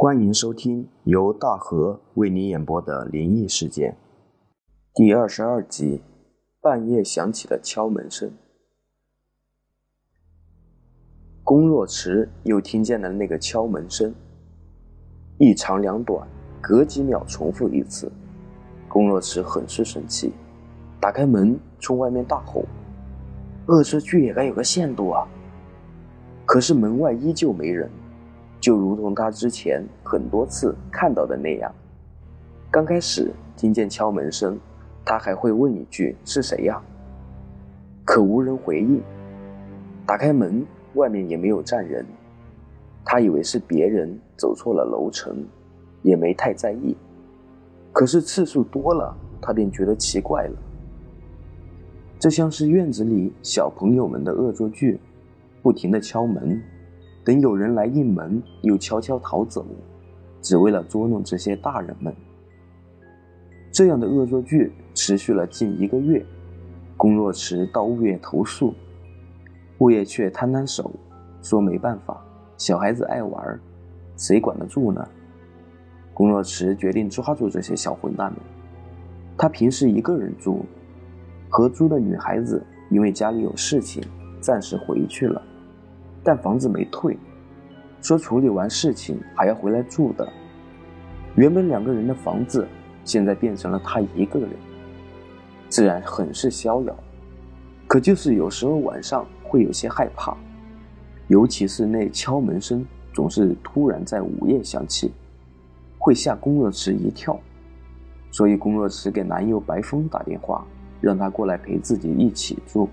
欢迎收听由大河为你演播的灵异事件第二十二集。半夜响起的敲门声，龚若池又听见了那个敲门声，一长两短，隔几秒重复一次。龚若池很是生气，打开门冲外面大吼：“恶作剧也该有个限度啊！”可是门外依旧没人。就如同他之前很多次看到的那样，刚开始听见敲门声，他还会问一句“是谁呀”，可无人回应。打开门，外面也没有站人，他以为是别人走错了楼层，也没太在意。可是次数多了，他便觉得奇怪了。这像是院子里小朋友们的恶作剧，不停的敲门。等有人来应门，又悄悄逃走，只为了捉弄这些大人们。这样的恶作剧持续了近一个月。龚若池到物业投诉，物业却摊摊手，说没办法，小孩子爱玩，谁管得住呢？龚若池决定抓住这些小混蛋们。他平时一个人住，合租的女孩子因为家里有事情，暂时回去了。但房子没退，说处理完事情还要回来住的。原本两个人的房子，现在变成了他一个人，自然很是逍遥。可就是有时候晚上会有些害怕，尤其是那敲门声总是突然在午夜响起，会吓龚若池一跳。所以龚若池给男友白峰打电话，让他过来陪自己一起住。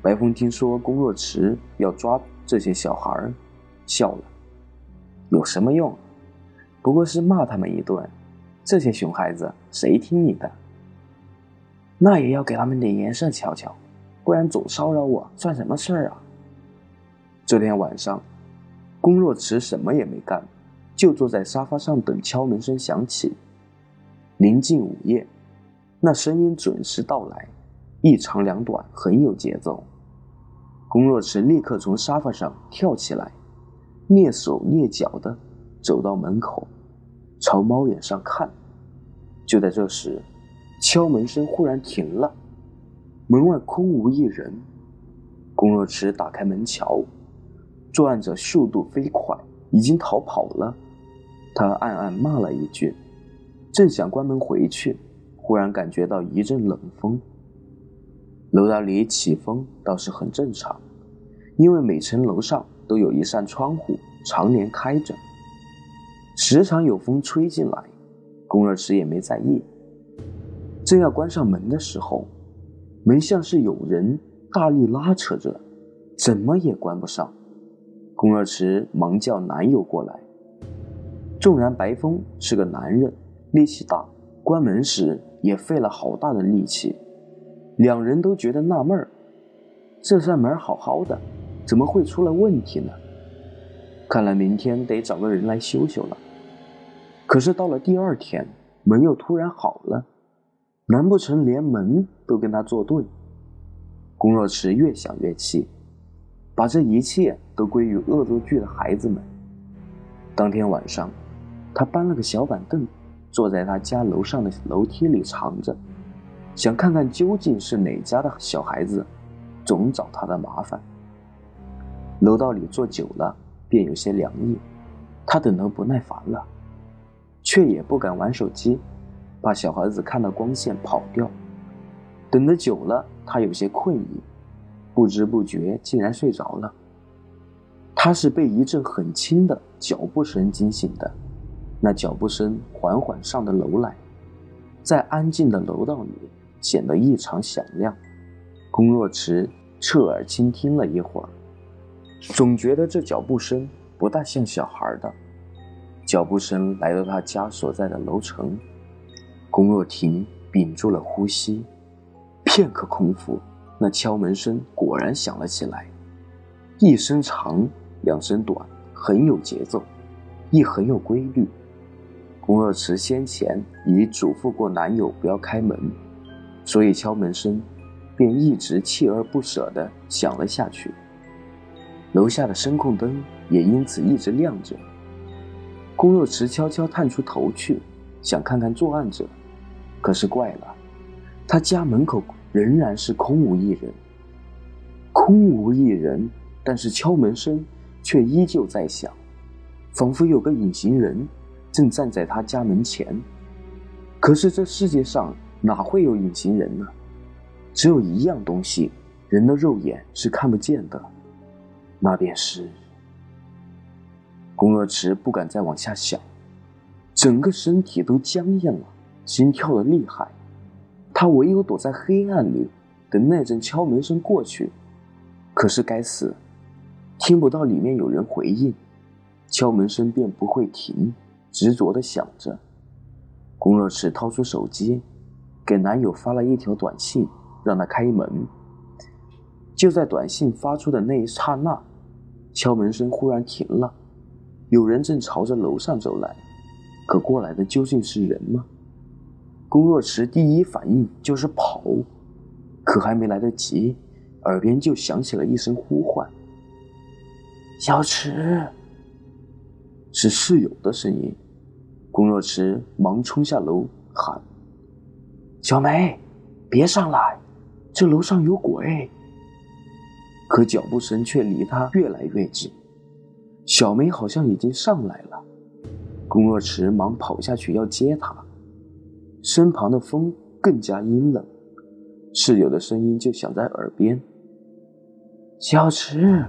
白峰听说龚若池要抓这些小孩笑了。有什么用？不过是骂他们一顿。这些熊孩子谁听你的？那也要给他们点颜色瞧瞧，不然总骚扰我算什么事儿啊？这天晚上，龚若池什么也没干，就坐在沙发上等敲门声响起。临近午夜，那声音准时到来，一长两短，很有节奏。龚若池立刻从沙发上跳起来，蹑手蹑脚的走到门口，朝猫眼上看。就在这时，敲门声忽然停了，门外空无一人。龚若池打开门瞧，作案者速度飞快，已经逃跑了。他暗暗骂了一句，正想关门回去，忽然感觉到一阵冷风。楼道里起风倒是很正常，因为每层楼上都有一扇窗户常年开着，时常有风吹进来。龚二池也没在意。正要关上门的时候，门像是有人大力拉扯着，怎么也关不上。龚二池忙叫男友过来。纵然白风是个男人，力气大，关门时也费了好大的力气。两人都觉得纳闷儿，这扇门好好的，怎么会出了问题呢？看来明天得找个人来修修了。可是到了第二天，门又突然好了，难不成连门都跟他作对？龚若池越想越气，把这一切都归于恶作剧的孩子们。当天晚上，他搬了个小板凳，坐在他家楼上的楼梯里藏着。想看看究竟是哪家的小孩子，总找他的麻烦。楼道里坐久了，便有些凉意，他等得不耐烦了，却也不敢玩手机，怕小孩子看到光线跑掉。等得久了，他有些困意，不知不觉竟然睡着了。他是被一阵很轻的脚步声惊醒的，那脚步声缓缓上的楼来，在安静的楼道里。显得异常响亮。龚若池侧耳倾听了一会儿，总觉得这脚步声不大像小孩的。脚步声来到他家所在的楼层，龚若婷屏住了呼吸。片刻功夫，那敲门声果然响了起来，一声长，两声短，很有节奏，亦很有规律。龚若池先前已嘱咐过男友不要开门。所以敲门声便一直锲而不舍地响了下去，楼下的声控灯也因此一直亮着。龚若池悄悄探出头去，想看看作案者，可是怪了，他家门口仍然是空无一人。空无一人，但是敲门声却依旧在响，仿佛有个隐形人正站在他家门前。可是这世界上哪会有隐形人呢？只有一样东西，人的肉眼是看不见的，那便是……宫若池不敢再往下想，整个身体都僵硬了，心跳的厉害。他唯有躲在黑暗里，等那阵敲门声过去。可是该死，听不到里面有人回应，敲门声便不会停，执着的响着。宫若池掏出手机，给男友发了一条短信，让他开门。就在短信发出的那一刹那，敲门声忽然停了。有人正朝着楼上走来，可过来的究竟是人吗？龚若池第一反应就是跑，可还没来得及，耳边就响起了一声呼唤：“小池。”是室友的声音。龚若池忙冲下楼喊：“小梅，别上来，这楼上有鬼。”可脚步声却离他越来越近。小梅好像已经上来了，龚若池忙跑下去要接她，身旁的风更加阴冷，室友的声音就响在耳边：“小池，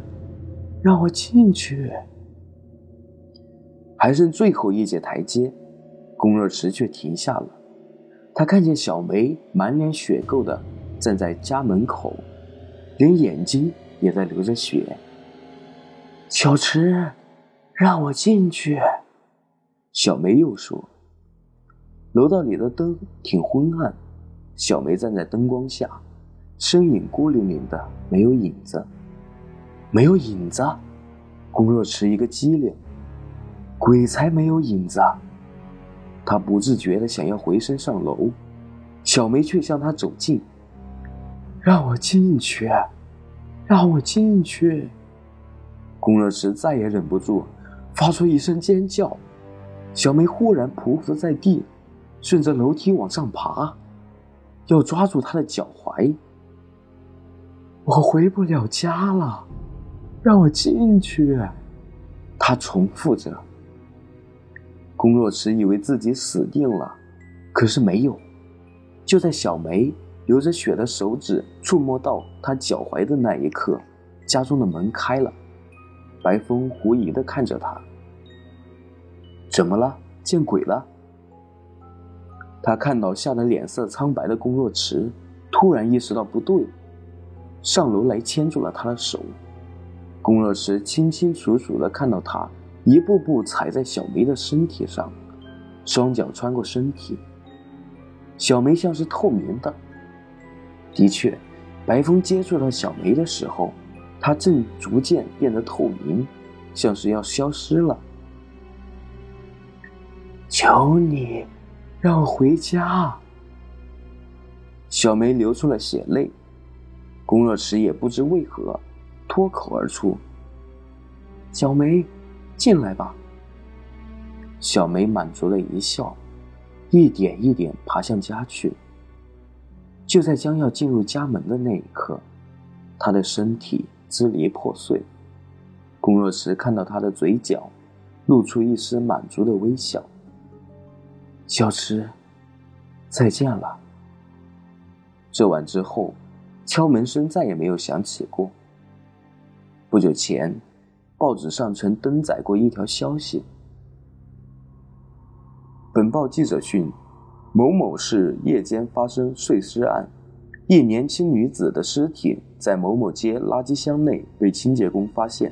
让我进去。”还剩最后一节台阶，龚若池却停下了。他看见小梅满脸血垢的站在家门口，连眼睛也在流着血。小池，让我进去。小梅又说：“楼道里的灯挺昏暗，小梅站在灯光下，身影孤零零的，没有影子，没有影子。”龚若池一个机灵，鬼才没有影子。他不自觉的想要回身上楼，小梅却向他走近：“让我进去，让我进去。”龚若池再也忍不住，发出一声尖叫。小梅忽然匍匐在地，顺着楼梯往上爬，要抓住他的脚踝。我回不了家了，让我进去。他重复着。龚若池以为自己死定了，可是没有。就在小梅流着血的手指触摸到他脚踝的那一刻，家中的门开了。白风狐疑的看着他，怎么了？见鬼了？他看到吓得脸色苍白的龚若池，突然意识到不对，上楼来牵住了他的手。龚若池清清楚楚的看到他一步步踩在小梅的身体上，双脚穿过身体，小梅像是透明的。的确，白风接触到小梅的时候。她正逐渐变得透明，像是要消失了。求你，让我回家。小梅流出了血泪，龚若池也不知为何，脱口而出：“小梅，进来吧。”小梅满足的一笑，一点一点爬向家去。就在将要进入家门的那一刻，他的身体。支离破碎，龚若池看到他的嘴角露出一丝满足的微笑。小池，再见了。这晚之后，敲门声再也没有响起过。不久前，报纸上曾登载过一条消息。本报记者讯：某某市夜间发生碎尸案。一年轻女子的尸体在某某街垃圾箱内被清洁工发现，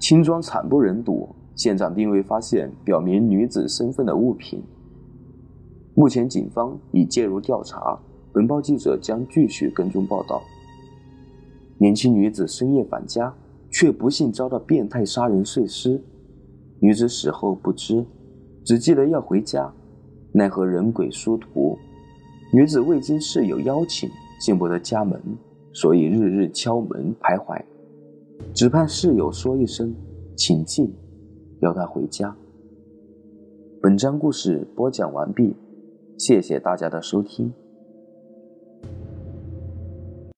轻装惨不忍睹，现场并未发现表明女子身份的物品。目前警方已介入调查，本报记者将继续跟踪报道。年轻女子深夜返家，却不幸遭到变态杀人碎尸。女子死后不知，只记得要回家，奈何人鬼殊途。女子未经室友邀请进不得家门，所以日日敲门徘徊，只盼室友说一声“请进”，邀她回家。本章故事播讲完毕，谢谢大家的收听。